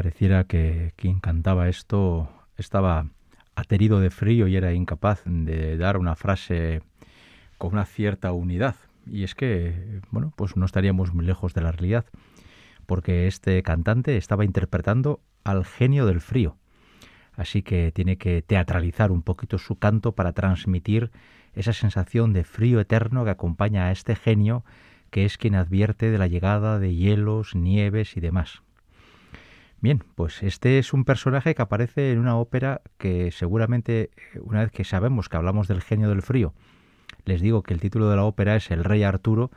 Pareciera que quien cantaba esto estaba aterido de frío y era incapaz de dar una frase con una cierta unidad. Y es que, bueno, pues no estaríamos muy lejos de la realidad, porque este cantante estaba interpretando al genio del frío. Así que tiene que teatralizar un poquito su canto para transmitir esa sensación de frío eterno que acompaña a este genio que es quien advierte de la llegada de hielos, nieves y demás. Bien, pues este es un personaje que aparece en una ópera que seguramente, una vez que sabemos que hablamos del genio del frío, les digo que el título de la ópera es El Rey Arturo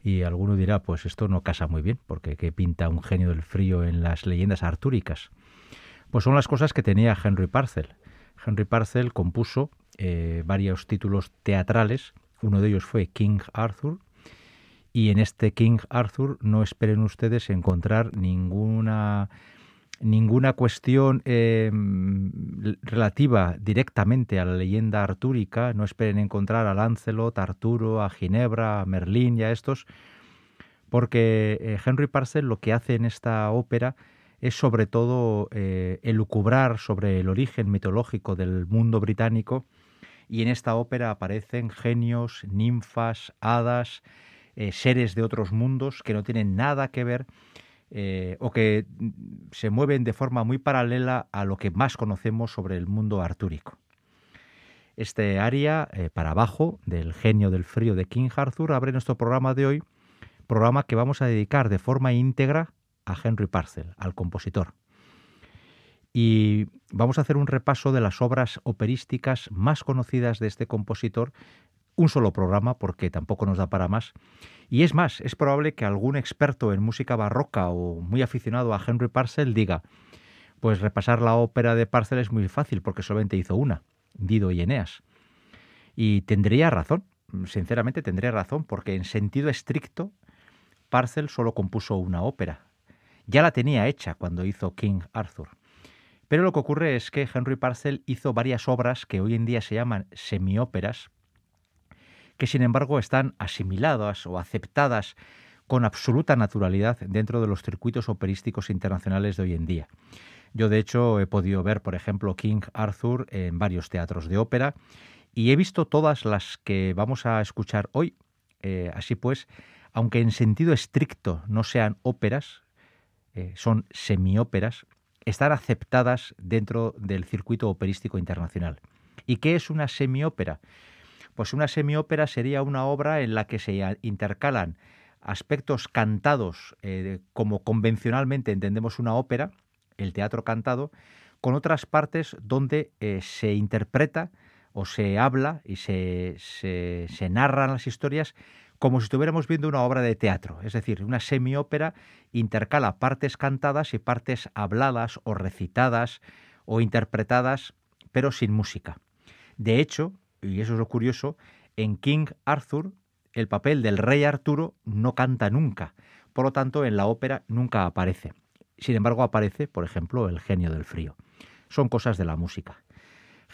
y alguno dirá, pues esto no casa muy bien, porque ¿qué pinta un genio del frío en las leyendas artúricas? Pues son las cosas que tenía Henry Parcel. Henry Parcel compuso eh, varios títulos teatrales, uno de ellos fue King Arthur, y en este King Arthur no esperen ustedes encontrar ninguna ninguna cuestión eh, relativa directamente a la leyenda artúrica, no esperen encontrar a Lancelot, a Arturo, a Ginebra, a Merlín y a estos, porque eh, Henry Parcel lo que hace en esta ópera es sobre todo eh, elucubrar sobre el origen mitológico del mundo británico y en esta ópera aparecen genios, ninfas, hadas, seres de otros mundos que no tienen nada que ver eh, o que mm, se mueven de forma muy paralela a lo que más conocemos sobre el mundo artúrico. Este área eh, para abajo del genio del frío de King Arthur abre nuestro programa de hoy, programa que vamos a dedicar de forma íntegra a Henry Parcel, al compositor. Y vamos a hacer un repaso de las obras operísticas más conocidas de este compositor un solo programa porque tampoco nos da para más. Y es más, es probable que algún experto en música barroca o muy aficionado a Henry Parcel diga, pues repasar la ópera de Parcel es muy fácil porque solamente hizo una, Dido y Eneas. Y tendría razón, sinceramente tendría razón, porque en sentido estricto, Parcel solo compuso una ópera. Ya la tenía hecha cuando hizo King Arthur. Pero lo que ocurre es que Henry Parcel hizo varias obras que hoy en día se llaman semióperas, que sin embargo están asimiladas o aceptadas con absoluta naturalidad dentro de los circuitos operísticos internacionales de hoy en día. Yo de hecho he podido ver, por ejemplo, King Arthur en varios teatros de ópera y he visto todas las que vamos a escuchar hoy. Eh, así pues, aunque en sentido estricto no sean óperas, eh, son semióperas, están aceptadas dentro del circuito operístico internacional. ¿Y qué es una semiópera? Pues una semiópera sería una obra en la que se intercalan aspectos cantados eh, como convencionalmente entendemos una ópera, el teatro cantado, con otras partes donde eh, se interpreta o se habla y se, se, se, narran las historias como si estuviéramos viendo una obra de teatro. Es decir, una semiópera intercala partes cantadas y partes habladas o recitadas o interpretadas, pero sin música. De hecho, y eso es lo curioso, en King Arthur el papel del rey Arturo no canta nunca, por lo tanto en la ópera nunca aparece. Sin embargo aparece, por ejemplo, el genio del frío. Son cosas de la música.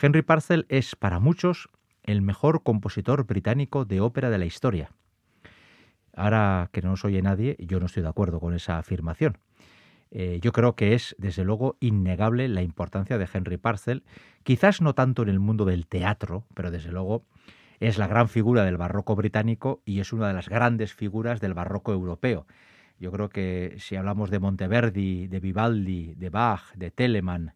Henry Parcel es para muchos el mejor compositor británico de ópera de la historia. Ahora que no nos oye nadie, yo no estoy de acuerdo con esa afirmación. Eh, yo creo que es, desde luego, innegable la importancia de Henry Parcel, quizás no tanto en el mundo del teatro, pero desde luego es la gran figura del barroco británico y es una de las grandes figuras del barroco europeo. Yo creo que si hablamos de Monteverdi, de Vivaldi, de Bach, de Telemann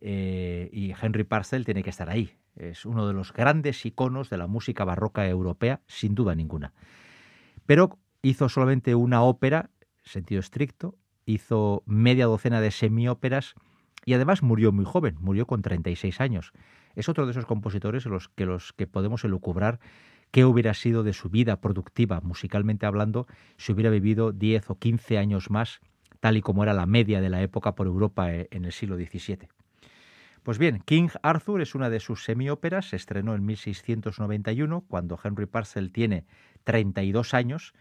eh, y Henry Purcell tiene que estar ahí. Es uno de los grandes iconos de la música barroca europea, sin duda ninguna. Pero hizo solamente una ópera, sentido estricto, hizo media docena de semióperas y además murió muy joven, murió con 36 años. Es otro de esos compositores los que, los que podemos elucubrar qué hubiera sido de su vida productiva, musicalmente hablando, si hubiera vivido 10 o 15 años más, tal y como era la media de la época por Europa eh, en el siglo XVII. Pues bien, King Arthur es una de sus semióperas, se estrenó en 1691, cuando Henry Purcell tiene 32 años,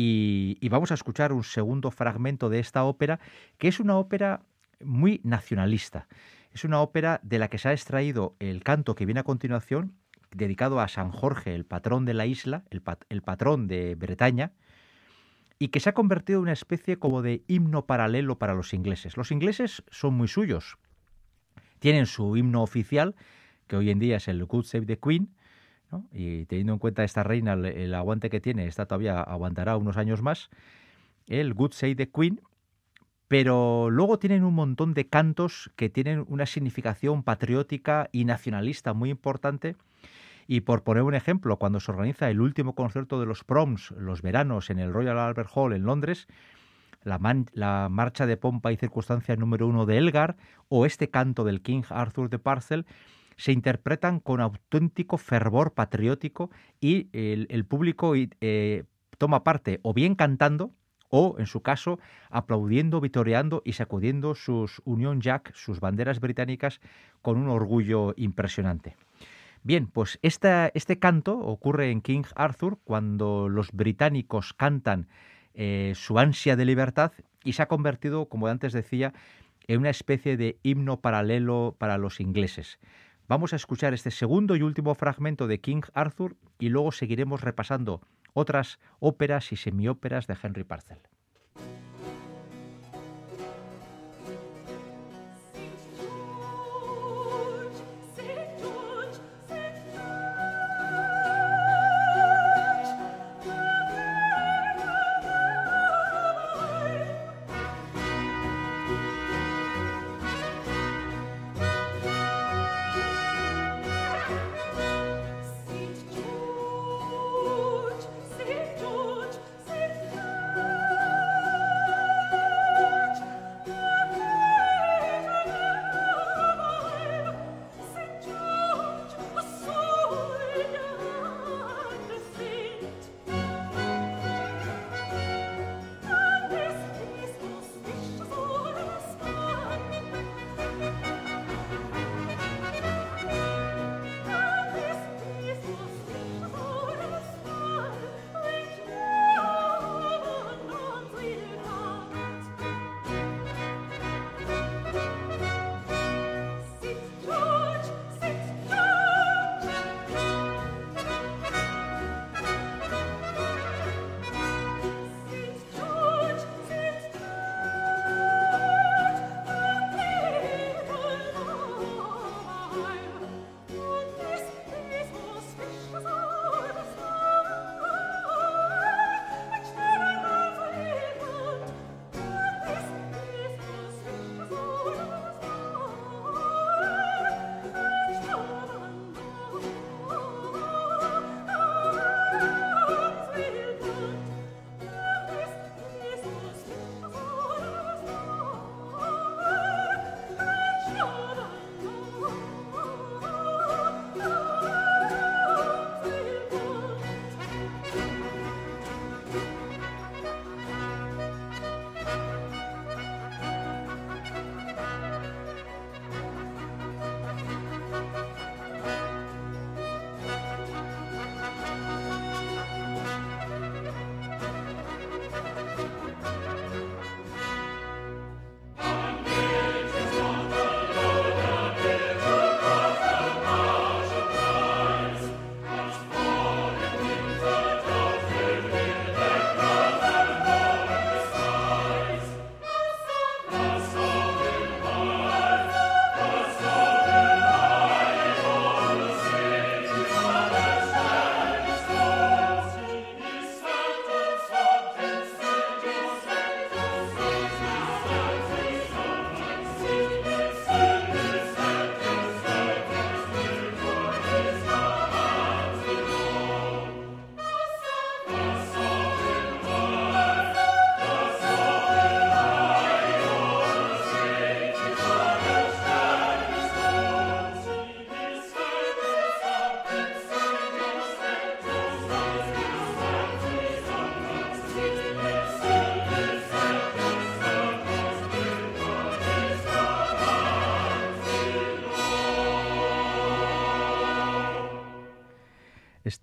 y, vamos a escuchar un segundo fragmento de esta ópera, que es una ópera muy nacionalista. Es una ópera de la que se ha extraído el canto que viene a continuación, dedicado a San Jorge, el patrón de la isla, el, patrón de Bretaña, y que se ha convertido en una especie como de himno paralelo para los ingleses. Los ingleses son muy suyos. Tienen su himno oficial, que hoy en día es el Good Save the Queen, y teniendo en cuenta esta reina, el, aguante que tiene, esta todavía aguantará unos años más, el Good Save the Queen, pero luego tienen un montón de cantos que tienen una significación patriótica y nacionalista muy importante. Y por poner un ejemplo, cuando se organiza el último concierto de los proms, los veranos, en el Royal Albert Hall en Londres, la, marcha de pompa y circunstancia número uno de Elgar o este canto del King Arthur de Parcel se interpretan con auténtico fervor patriótico y el, público eh, toma parte o bien cantando, o, en su caso, aplaudiendo, vitoreando y sacudiendo sus Union Jack, sus banderas británicas, con un orgullo impresionante. Bien, pues este canto ocurre en King Arthur cuando los británicos cantan eh, su ansia de libertad y se ha convertido, como antes decía, en una especie de himno paralelo para los ingleses. Vamos a escuchar este segundo y último fragmento de King Arthur y luego seguiremos repasando otras óperas y semióperas de Henry Purcell.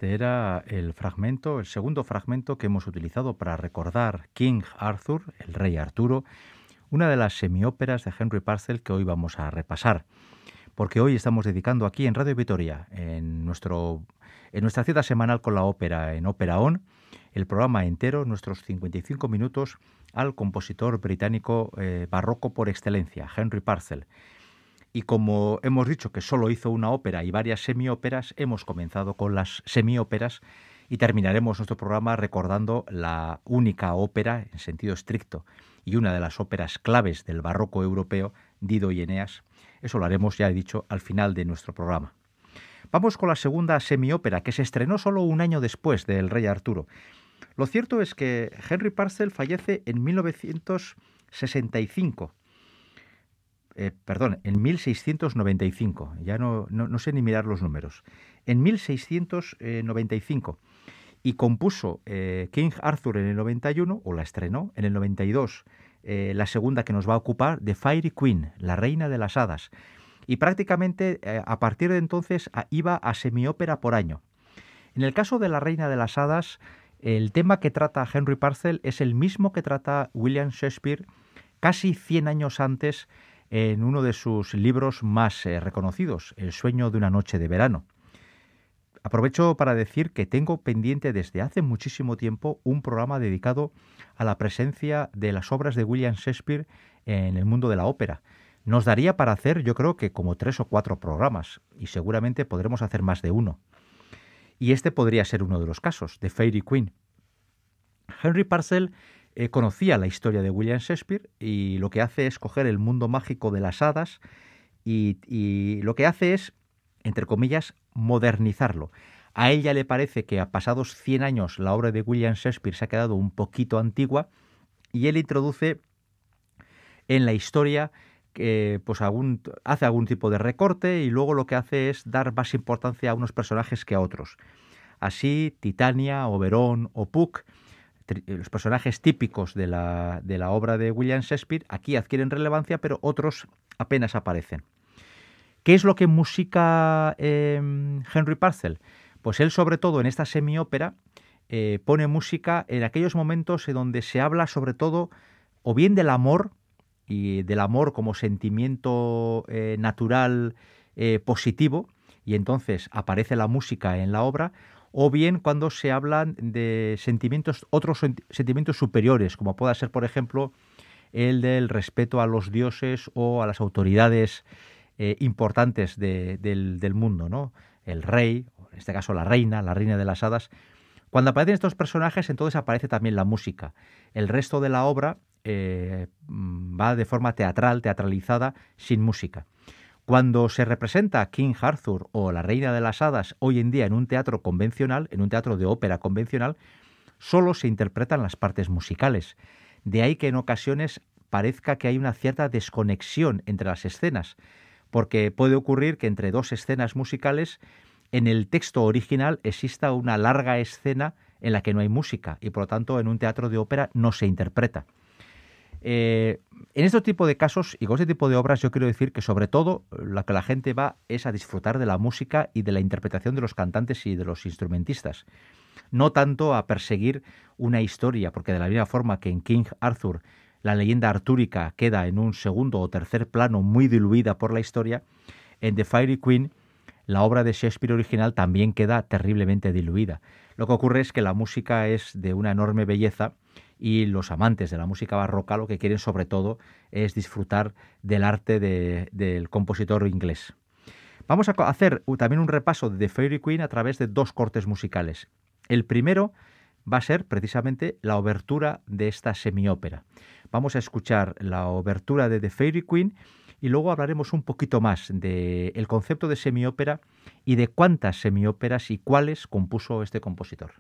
Este era el fragmento, el segundo fragmento que hemos utilizado para recordar King Arthur, el rey Arturo, una de las semióperas de Henry Parcel que hoy vamos a repasar. Porque hoy estamos dedicando aquí en Radio Vitoria, en, nuestro, en nuestra cita semanal con la ópera en Ópera On, el programa entero, nuestros 55 minutos, al compositor británico eh, barroco por excelencia, Henry Parcel. Y como hemos dicho que solo hizo una ópera y varias semióperas, hemos comenzado con las semióperas y terminaremos nuestro programa recordando la única ópera en sentido estricto y una de las óperas claves del barroco europeo, Dido y Eneas. Eso lo haremos, ya he dicho, al final de nuestro programa. Vamos con la segunda semiópera, que se estrenó solo un año después del Rey Arturo. Lo cierto es que Henry Parcel fallece en 1965 eh, perdón, en 1695, ya no, no, sé ni mirar los números, en 1695, y compuso eh, King Arthur en el 91, o la estrenó, en el 92, eh, la segunda que nos va a ocupar, The Fairy Queen, la reina de las hadas, y prácticamente a partir de entonces iba a semiópera por año. En el caso de la reina de las hadas, el tema que trata Henry Parcel es el mismo que trata William Shakespeare casi 100 años antes en uno de sus libros más eh, reconocidos, El sueño de una noche de verano. Aprovecho para decir que tengo pendiente desde hace muchísimo tiempo un programa dedicado a la presencia de las obras de William Shakespeare en el mundo de la ópera. Nos daría para hacer, yo creo que como tres o cuatro programas, y seguramente podremos hacer más de uno. Y este podría ser uno de los casos, de Fairy Queen. Henry Parcell eh, conocía la historia de William Shakespeare y lo que hace es coger el mundo mágico de las hadas y, lo que hace es, entre comillas, modernizarlo. A ella le parece que a pasados 100 años la obra de William Shakespeare se ha quedado un poquito antigua y él introduce en la historia que pues hace algún tipo de recorte y luego lo que hace es dar más importancia a unos personajes que a otros. Así, Titania, Oberón o Puck los personajes típicos de la, de la obra de William Shakespeare aquí adquieren relevancia, pero otros apenas aparecen. ¿Qué es lo que musica em, Henry Parcel? Pues él, sobre todo en esta semiópera, eh, pone música en aquellos momentos en donde se habla sobre todo o bien del amor, y del amor como sentimiento eh, natural eh, positivo, y entonces aparece la música en la obra, o bien cuando se hablan de sentimientos, otros sentimientos superiores, como pueda ser, por ejemplo, el del respeto a los dioses o a las autoridades eh, importantes del, mundo, ¿no? El rey, en este caso la reina, la reina de las hadas. Cuando aparecen estos personajes, entonces aparece también la música. El resto de la obra eh, va de forma teatral, teatralizada, sin música. Cuando se representa King Arthur o la Reina de las Hadas hoy en día en un teatro convencional, en un teatro de ópera convencional, solo se interpretan las partes musicales. De ahí que en ocasiones parezca que hay una cierta desconexión entre las escenas, porque puede ocurrir que entre dos escenas musicales en el texto original exista una larga escena en la que no hay música y por lo tanto en un teatro de ópera no se interpreta. Eh, en este tipo de casos y con este tipo de obras yo quiero decir que sobre todo lo que la gente va es a disfrutar de la música y de la interpretación de los cantantes y de los instrumentistas. No tanto a perseguir una historia, porque de la misma forma que en King Arthur la leyenda artúrica queda en un segundo o tercer plano muy diluida por la historia, en The Fiery Queen la obra de Shakespeare original también queda terriblemente diluida. Lo que ocurre es que la música es de una enorme belleza y los amantes de la música barroca lo que quieren sobre todo es disfrutar del arte del compositor inglés. Vamos a hacer también un repaso de The Fairy Queen a través de dos cortes musicales. El primero va a ser precisamente la obertura de esta semiópera. Vamos a escuchar la obertura de The Fairy Queen y luego hablaremos un poquito más del concepto de semiópera y de cuántas semióperas y cuáles compuso este compositor.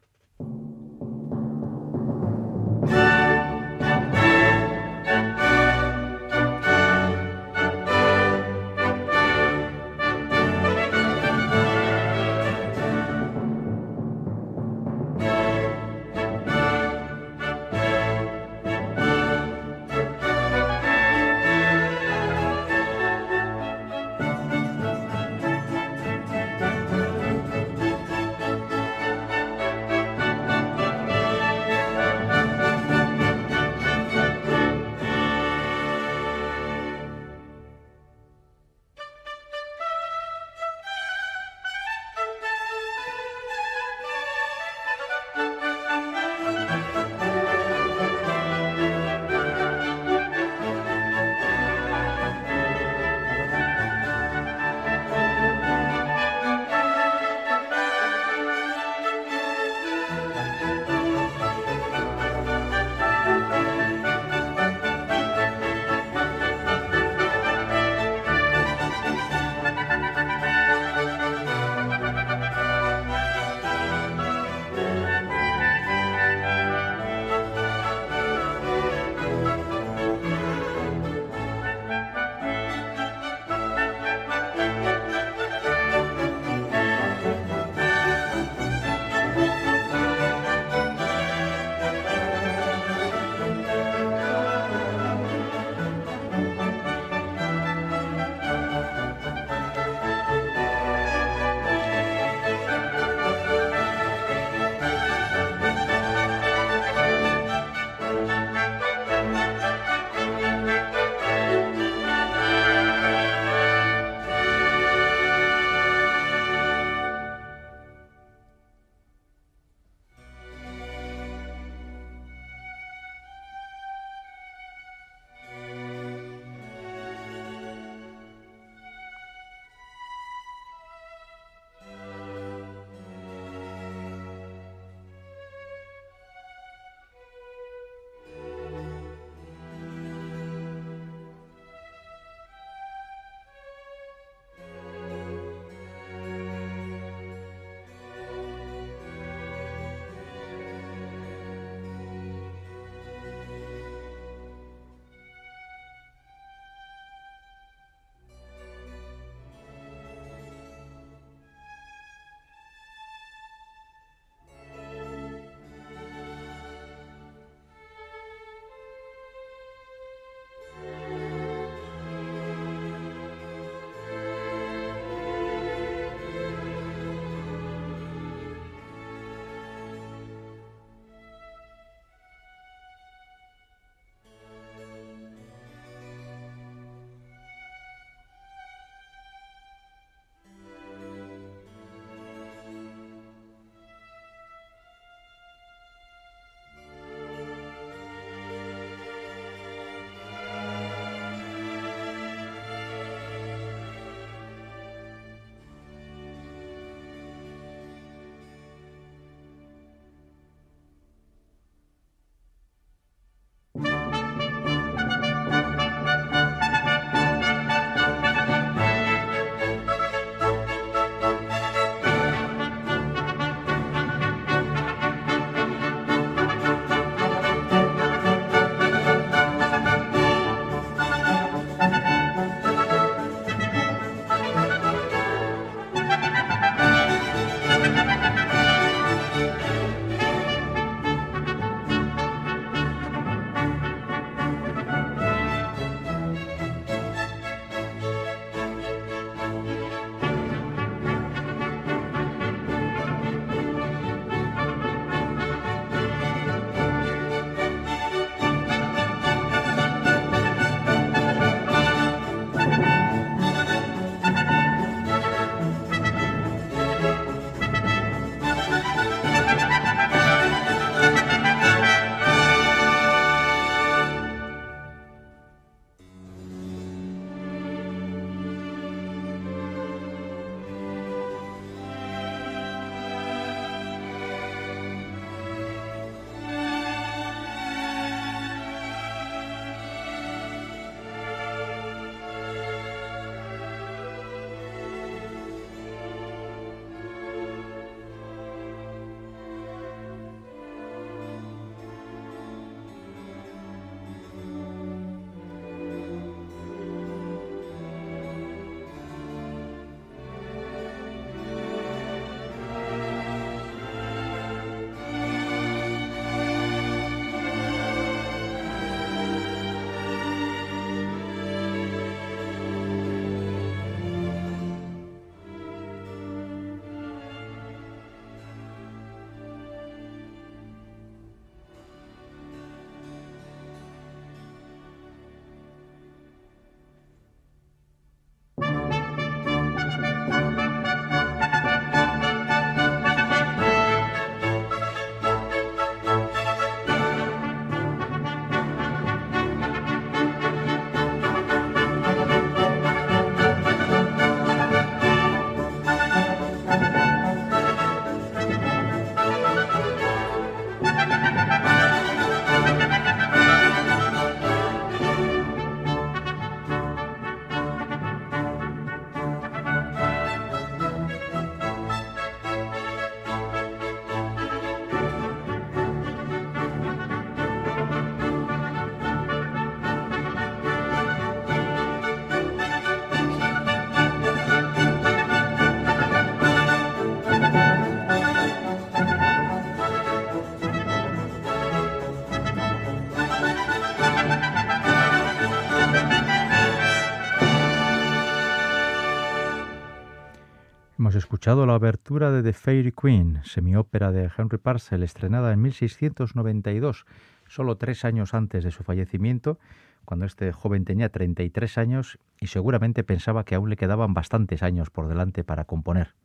Escuchado la abertura de The Fairy Queen, semiópera de Henry Parcel, estrenada en 1692, solo tres años antes de su fallecimiento, cuando este joven tenía 33 años y seguramente pensaba que aún le quedaban bastantes años por delante para componer.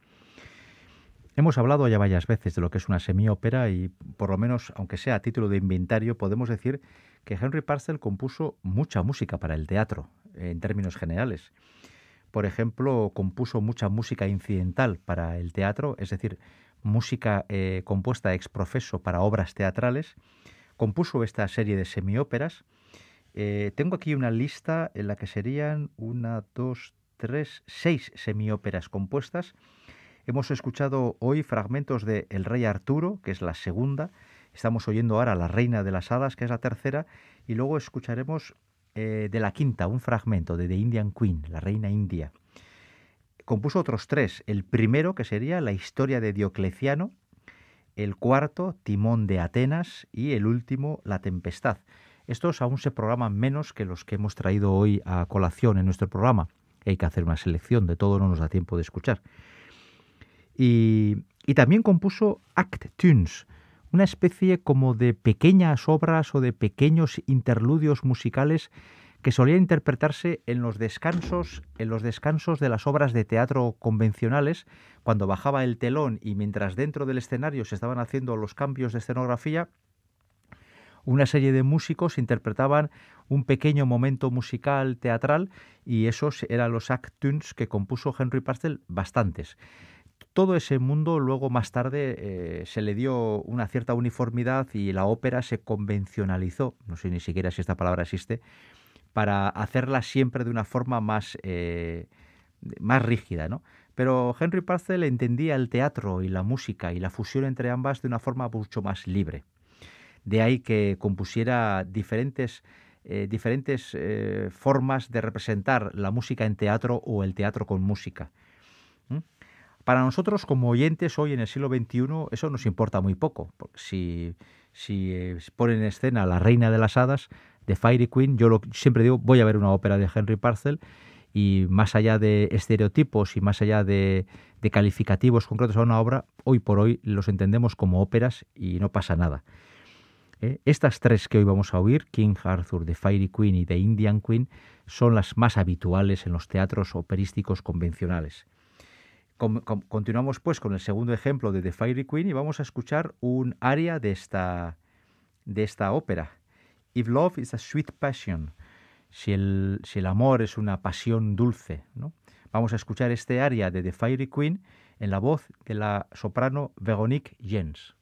Hemos hablado ya varias veces de lo que es una semiópera y, por lo menos, aunque sea a título de inventario, podemos decir que Henry Parcel compuso mucha música para el teatro, en términos generales. Por ejemplo, compuso mucha música incidental para el teatro, es decir, música eh, compuesta ex profeso para obras teatrales. Compuso esta serie de semióperas. Eh, tengo aquí una lista en la que serían una, dos, tres, seis semióperas compuestas. Hemos escuchado hoy fragmentos de El Rey Arturo, que es la segunda. Estamos oyendo ahora La Reina de las Hadas, que es la tercera. Y luego escucharemos eh, de la quinta, un fragmento de The Indian Queen, la reina india. Compuso otros tres. El primero, que sería la historia de Diocleciano, el cuarto, Timón de Atenas, y el último, La Tempestad. Estos aún se programan menos que los que hemos traído hoy a colación en nuestro programa. Hay que hacer una selección, de todo no nos da tiempo de escuchar. Y, y también compuso Act Tunes, una especie como de pequeñas obras o de pequeños interludios musicales que solía interpretarse en los descansos, en los descansos de las obras de teatro convencionales, cuando bajaba el telón y mientras dentro del escenario se estaban haciendo los cambios de escenografía, una serie de músicos interpretaban un pequeño momento musical teatral y esos eran los act tunes que compuso Henry Pastel bastantes todo ese mundo luego más tarde eh, se le dio una cierta uniformidad y la ópera se convencionalizó, no sé ni siquiera si esta palabra existe, para hacerla siempre de una forma más, eh, más rígida, ¿no? Pero Henry Purcell entendía el teatro y la música y la fusión entre ambas de una forma mucho más libre. De ahí que compusiera diferentes, eh, diferentes formas de representar la música en teatro o el teatro con música. Para nosotros como oyentes hoy en el siglo XXI eso nos importa muy poco. Si, si eh, ponen en escena La Reina de las Hadas de Fairy Queen, yo lo, siempre digo voy a ver una ópera de Henry Parcel y más allá de estereotipos y más allá de, calificativos concretos a una obra, hoy por hoy los entendemos como óperas y no pasa nada. ¿eh? Estas tres que hoy vamos a oír, King Arthur, The Fairy Queen y The Indian Queen, son las más habituales en los teatros operísticos convencionales continuamos pues con el segundo ejemplo de The Fairy Queen y vamos a escuchar un aria de esta, de esta ópera. If love is a sweet passion, si el, si el amor es una pasión dulce, ¿no? Vamos a escuchar este aria de The Fairy Queen en la voz de la soprano Veronique Jens.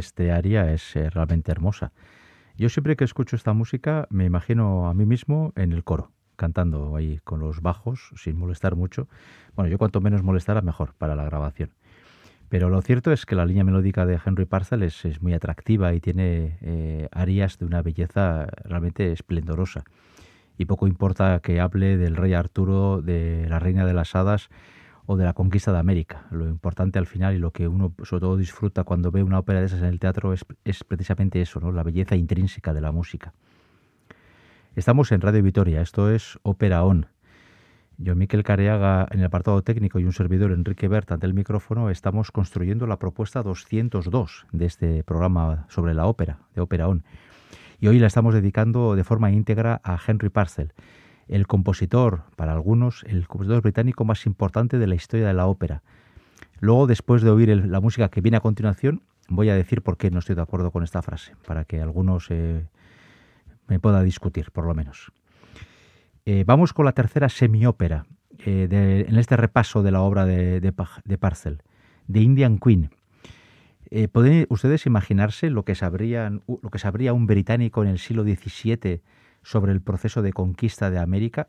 Este aria es eh, realmente hermosa. Yo siempre que escucho esta música me imagino a mí mismo en el coro, cantando ahí con los bajos, sin molestar mucho. Bueno, yo cuanto menos molestara, mejor para la grabación. Pero lo cierto es que la línea melódica de Henry Parcel es, muy atractiva y tiene eh, arias de una belleza realmente esplendorosa. Y poco importa que hable del rey Arturo, de la reina de las hadas o de la conquista de América. Lo importante al final y lo que uno sobre todo disfruta cuando ve una ópera de esas en el teatro es, precisamente eso, ¿no? la belleza intrínseca de la música. Estamos en Radio Vitoria, esto es Ópera On. Yo, Miquel Careaga, en el apartado técnico y un servidor, Enrique Berta, ante el micrófono, estamos construyendo la propuesta 202 de este programa sobre la ópera, de Ópera On. Y hoy la estamos dedicando de forma íntegra a Henry Parcel, el compositor, para algunos, el compositor británico más importante de la historia de la ópera. Luego, después de oír la música que viene a continuación, voy a decir por qué no estoy de acuerdo con esta frase, para que algunos eh, me pueda discutir, por lo menos. Eh, vamos con la tercera semiópera eh, en este repaso de la obra de, de, Parcel, de Indian Queen. ¿Pueden ustedes imaginarse lo que, lo que sabría un británico en el siglo XVII sobre el proceso de conquista de América?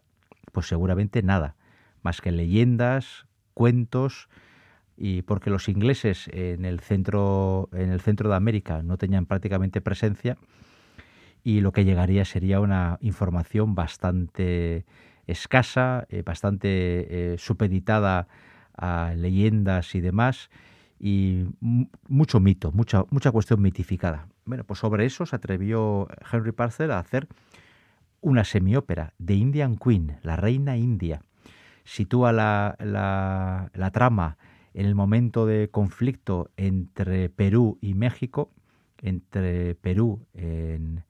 Pues seguramente nada, más que leyendas, cuentos, y porque los ingleses en el centro, en el centro de América no tenían prácticamente presencia, y lo que llegaría sería una información bastante escasa, eh, bastante eh, supeditada a leyendas y demás, y mucho mito, mucha, mucha cuestión mitificada. Bueno, pues sobre eso se atrevió Henry Parcel a hacer una semiópera de Indian Queen, la reina india. Sitúa la, la, trama en el momento de conflicto entre Perú y México, entre Perú en,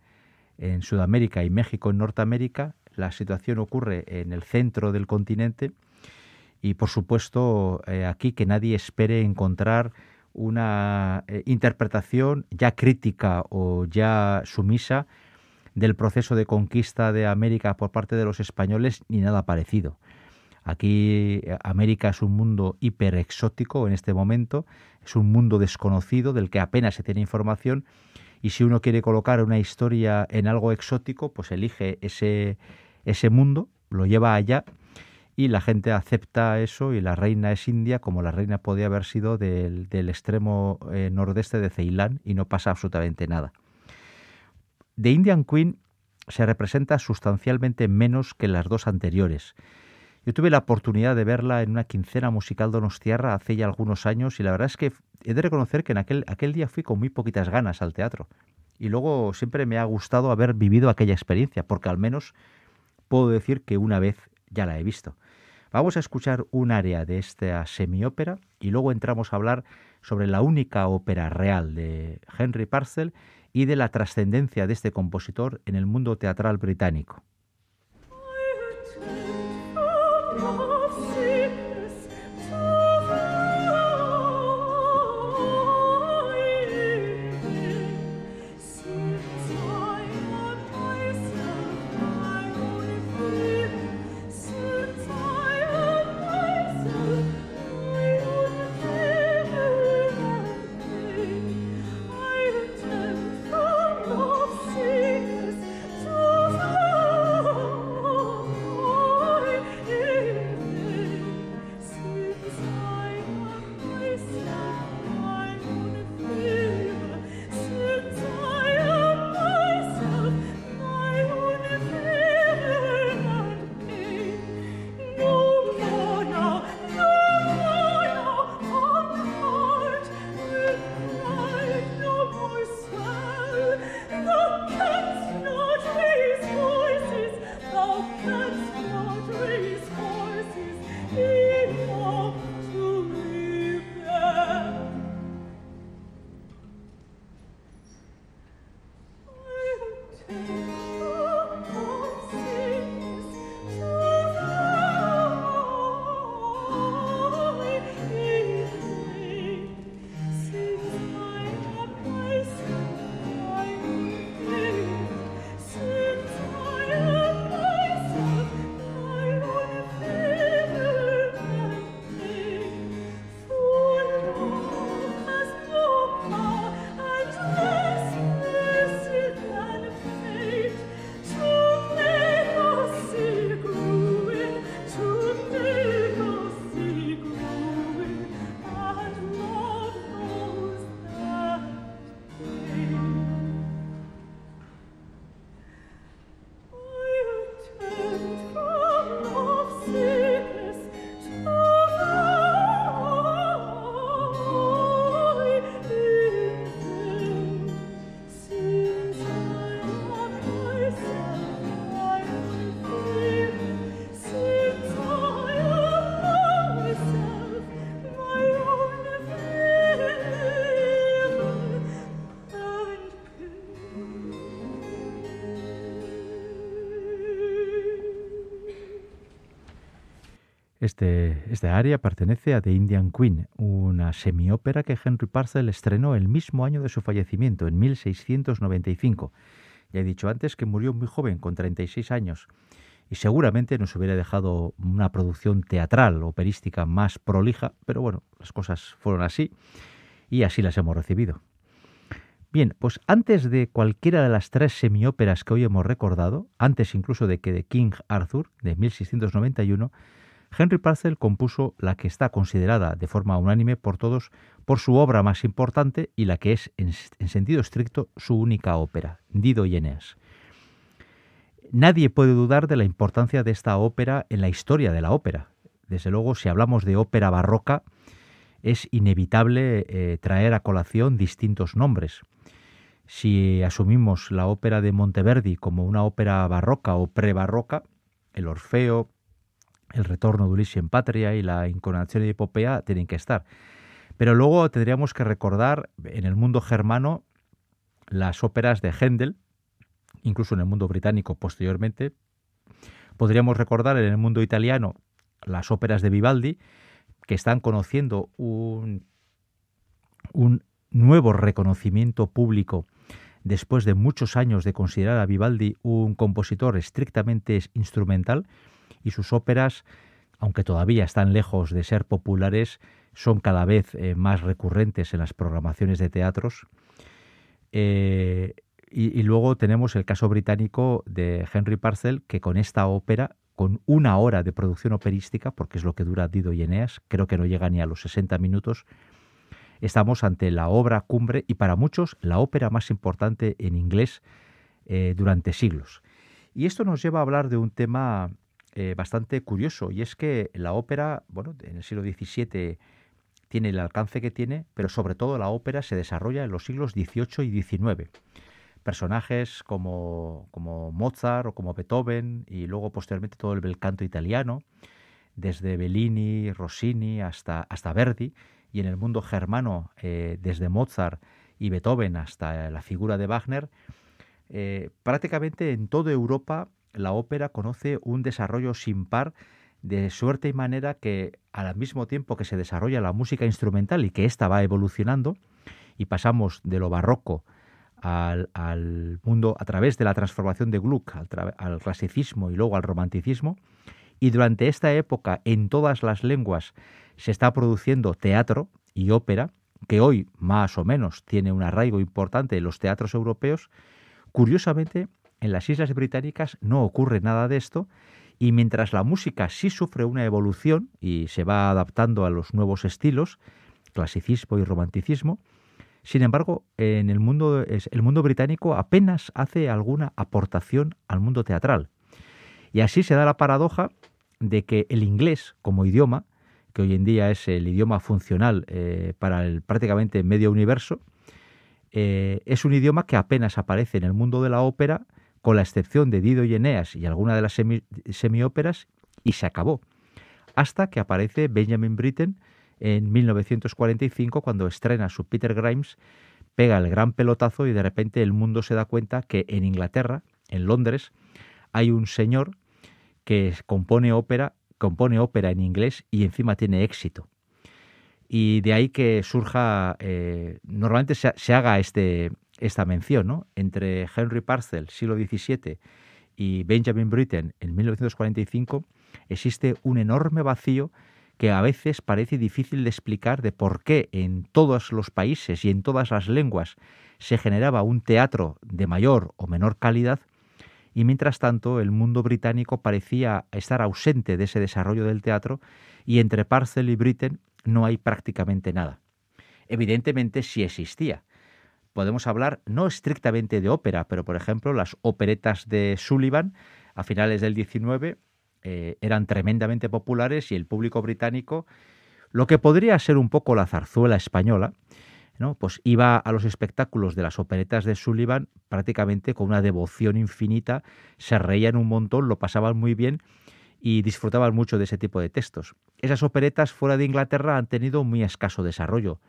en Sudamérica y México en Norteamérica. La situación ocurre en el centro del continente y, por supuesto, eh, aquí que nadie espere encontrar una eh, interpretación ya crítica o ya sumisa del proceso de conquista de América por parte de los españoles ni nada parecido. Aquí eh, América es un mundo hiper exótico en este momento, es un mundo desconocido del que apenas se tiene información y si uno quiere colocar una historia en algo exótico, pues elige ese, ese mundo, lo lleva allá y la gente acepta eso y la reina es india como la reina podía haber sido del, extremo eh, nordeste de Ceilán y no pasa absolutamente nada. The Indian Queen se representa sustancialmente menos que las dos anteriores. Yo tuve la oportunidad de verla en una quincena musical donostiarra hace ya algunos años y la verdad es que he de reconocer que en aquel, aquel día fui con muy poquitas ganas al teatro. Y luego siempre me ha gustado haber vivido aquella experiencia, porque al menos puedo decir que una vez ya la he visto. Vamos a escuchar un área de esta semiópera y luego entramos a hablar sobre la única ópera real de Henry Parcel y de la trascendencia de este compositor en el mundo teatral británico. Este, este área pertenece a The Indian Queen, una semiópera que Henry Purcell estrenó el mismo año de su fallecimiento, en 1695. Ya he dicho antes que murió muy joven, con 36 años, y seguramente nos hubiera dejado una producción teatral, operística más prolija, pero bueno, las cosas fueron así y así las hemos recibido. Bien, pues antes de cualquiera de las tres semióperas que hoy hemos recordado, antes incluso de que de King Arthur, de 1691, Henry Purcell compuso la que está considerada de forma unánime por todos por su obra más importante y la que es, en, sentido estricto, su única ópera, Dido y Eneas. Nadie puede dudar de la importancia de esta ópera en la historia de la ópera. Desde luego, si hablamos de ópera barroca, es inevitable eh, traer a colación distintos nombres. Si asumimos la ópera de Monteverdi como una ópera barroca o prebarroca, el Orfeo, el retorno de Ulises en Patria y la incoronación de Epopea tienen que estar. Pero luego tendríamos que recordar en el mundo germano las óperas de Händel, incluso en el mundo británico posteriormente. Podríamos recordar en el mundo italiano las óperas de Vivaldi, que están conociendo un, un nuevo reconocimiento público después de muchos años de considerar a Vivaldi un compositor estrictamente instrumental y sus óperas, aunque todavía están lejos de ser populares, son cada vez eh, más recurrentes en las programaciones de teatros. Eh, y, luego tenemos el caso británico de Henry Parcel, que con esta ópera, con una hora de producción operística, porque es lo que dura Dido y Eneas, creo que no llega ni a los 60 minutos, estamos ante la obra cumbre y para muchos la ópera más importante en inglés eh, durante siglos. Y esto nos lleva a hablar de un tema eh, bastante curioso y es que la ópera, bueno, en el siglo XVII tiene el alcance que tiene, pero sobre todo la ópera se desarrolla en los siglos XVIII y XIX. Personajes como, como Mozart o como Beethoven y luego posteriormente todo el bel canto italiano, desde Bellini, Rossini hasta, hasta Verdi, y en el mundo germano, eh, desde Mozart y Beethoven hasta la figura de Wagner, eh, prácticamente en toda Europa la ópera conoce un desarrollo sin par de suerte y manera que al mismo tiempo que se desarrolla la música instrumental y que ésta va evolucionando y pasamos de lo barroco al, mundo a través de la transformación de Gluck al, al clasicismo y luego al romanticismo, y durante esta época en todas las lenguas se está produciendo teatro y ópera, que hoy más o menos tiene un arraigo importante en los teatros europeos, curiosamente en las Islas Británicas no ocurre nada de esto y mientras la música sí sufre una evolución y se va adaptando a los nuevos estilos, clasicismo y romanticismo, sin embargo, en el mundo, el mundo británico apenas hace alguna aportación al mundo teatral. Y así se da la paradoja de que el inglés como idioma, que hoy en día es el idioma funcional eh, para el prácticamente medio universo, eh, es un idioma que apenas aparece en el mundo de la ópera con la excepción de Dido y Eneas y alguna de las semióperas, y se acabó. Hasta que aparece Benjamin Britten en 1945, cuando estrena su Peter Grimes, pega el gran pelotazo y de repente el mundo se da cuenta que en Inglaterra, en Londres, hay un señor que compone ópera, compone ópera en inglés y encima tiene éxito. Y de ahí que surja, eh, normalmente se, haga este, esta mención, ¿no? Entre Henry Parcel, siglo XVII, y Benjamin Britten en 1945, existe un enorme vacío que a veces parece difícil de explicar de por qué en todos los países y en todas las lenguas se generaba un teatro de mayor o menor calidad y mientras tanto el mundo británico parecía estar ausente de ese desarrollo del teatro y entre Parcel y Britten no hay prácticamente nada. Evidentemente sí existía, podemos hablar no estrictamente de ópera, pero por ejemplo las operetas de Sullivan a finales del 19 eh, eran tremendamente populares y el público británico, lo que podría ser un poco la zarzuela española, ¿no? pues iba a los espectáculos de las operetas de Sullivan prácticamente con una devoción infinita, se reían un montón, lo pasaban muy bien y disfrutaban mucho de ese tipo de textos. Esas operetas fuera de Inglaterra han tenido muy escaso desarrollo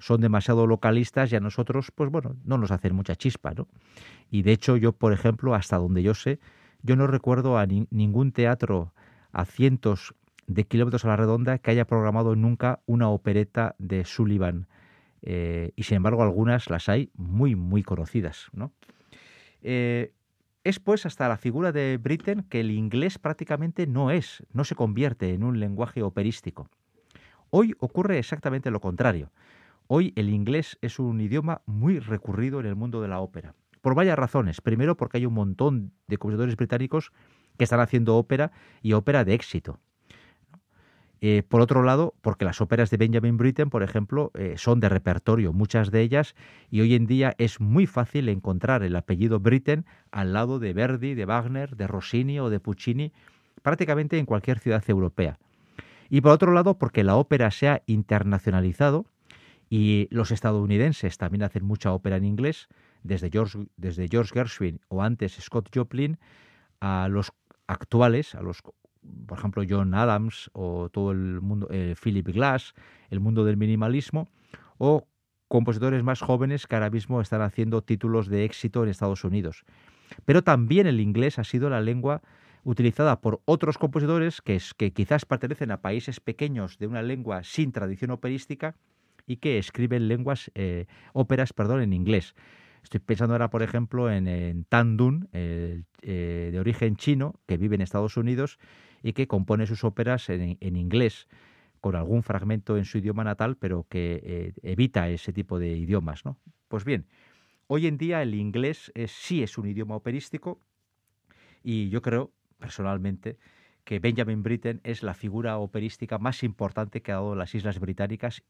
son demasiado localistas y a nosotros, pues bueno, no nos hacen mucha chispa, ¿no? Y de hecho yo, por ejemplo, hasta donde yo sé, yo no recuerdo a ningún teatro a cientos de kilómetros a la redonda que haya programado nunca una opereta de Sullivan. Eh, y sin embargo algunas las hay muy, muy conocidas. ¿no? Eh, es pues hasta la figura de Britten que el inglés prácticamente no es, no se convierte en un lenguaje operístico. Hoy ocurre exactamente lo contrario. Hoy el inglés es un idioma muy recurrido en el mundo de la ópera. Por varias razones. Primero porque hay un montón de compositores británicos que están haciendo ópera y ópera de éxito. Eh, por otro lado, porque las óperas de Benjamin Britten, por ejemplo, eh, son de repertorio, muchas de ellas, y hoy en día es muy fácil encontrar el apellido Britten al lado de Verdi, de Wagner, de Rossini o de Puccini, prácticamente en cualquier ciudad europea. Y por otro lado, porque la ópera se ha internacionalizado y los estadounidenses también hacen mucha ópera en inglés, desde George, desde George Gershwin o antes Scott Joplin, a los actuales, a los por ejemplo, John Adams o todo el mundo, eh, Philip Glass, el mundo del minimalismo, o compositores más jóvenes que ahora mismo están haciendo títulos de éxito en Estados Unidos. Pero también el inglés ha sido la lengua utilizada por otros compositores que, que quizás pertenecen a países pequeños de una lengua sin tradición operística y que escriben lenguas, eh, óperas, perdón, en inglés. Estoy pensando ahora, por ejemplo, en, Tan Dun, eh, de origen chino, que vive en Estados Unidos y que compone sus óperas en, inglés con algún fragmento en su idioma natal, pero que eh, evita ese tipo de idiomas. Pues bien, hoy en día el inglés sí es un idioma operístico y yo creo, personalmente, que Benjamin Britten es la figura operística más importante que ha dado las Islas Británicas,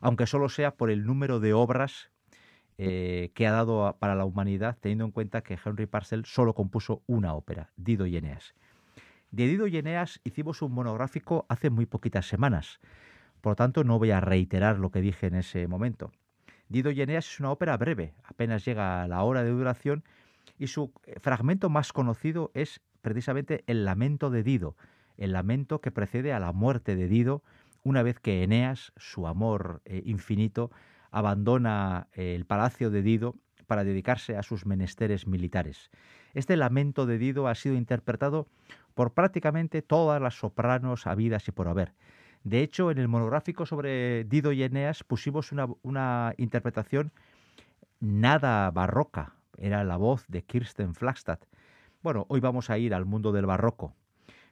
aunque solo sea por el número de obras eh, que ha dado para la humanidad, teniendo en cuenta que Henry Parcel solo compuso una ópera, Dido y Eneas. De Dido y Eneas hicimos un monográfico hace muy poquitas semanas, por lo tanto no voy a reiterar lo que dije en ese momento. Dido y Eneas es una ópera breve, apenas llega a la hora de duración, y su eh, fragmento más conocido es precisamente el lamento de Dido, el lamento que precede a la muerte de Dido una vez que Eneas, su amor eh, infinito, abandona eh, el palacio de Dido para dedicarse a sus menesteres militares. Este lamento de Dido ha sido interpretado por prácticamente todas las sopranos habidas y por haber. De hecho, en el monográfico sobre Dido y Eneas pusimos una, interpretación nada barroca, era la voz de Kirsten Flagstad. Bueno, hoy vamos a ir al mundo del barroco,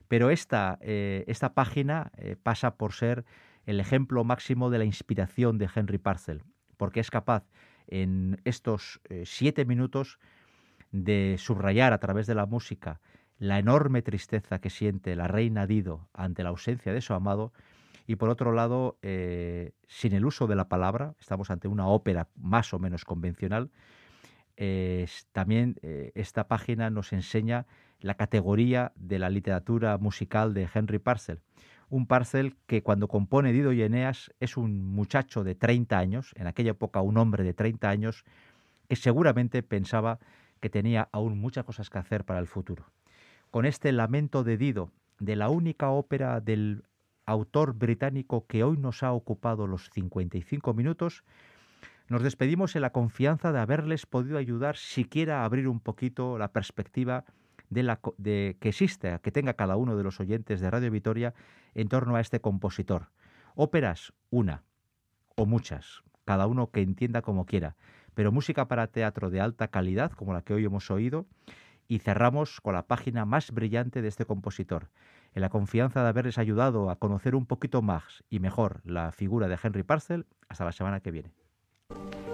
pero esta, eh, esta página eh, pasa por ser el ejemplo máximo de la inspiración de Henry Parcel, porque es capaz en estos eh, siete minutos de subrayar a través de la música la enorme tristeza que siente la reina Dido ante la ausencia de su amado, y por otro lado, sin el uso de la palabra, estamos ante una ópera más o menos convencional, también eh, esta página nos enseña la categoría de la literatura musical de Henry Parcel. Un Parcel que cuando compone Dido y Eneas es un muchacho de 30 años, en aquella época un hombre de 30 años, que seguramente pensaba que tenía aún muchas cosas que hacer para el futuro con este lamento de Dido, de la única ópera del autor británico que hoy nos ha ocupado los 55 minutos, nos despedimos en la confianza de haberles podido ayudar siquiera a abrir un poquito la perspectiva de, la, de que existe, que tenga cada uno de los oyentes de Radio Vitoria en torno a este compositor. Óperas, una o muchas, cada uno que entienda como quiera, pero música para teatro de alta calidad, como la que hoy hemos oído, y cerramos con la página más brillante de este compositor, en la confianza de haberles ayudado a conocer un poquito más y mejor la figura de Henry Parcel. Hasta la semana que viene. you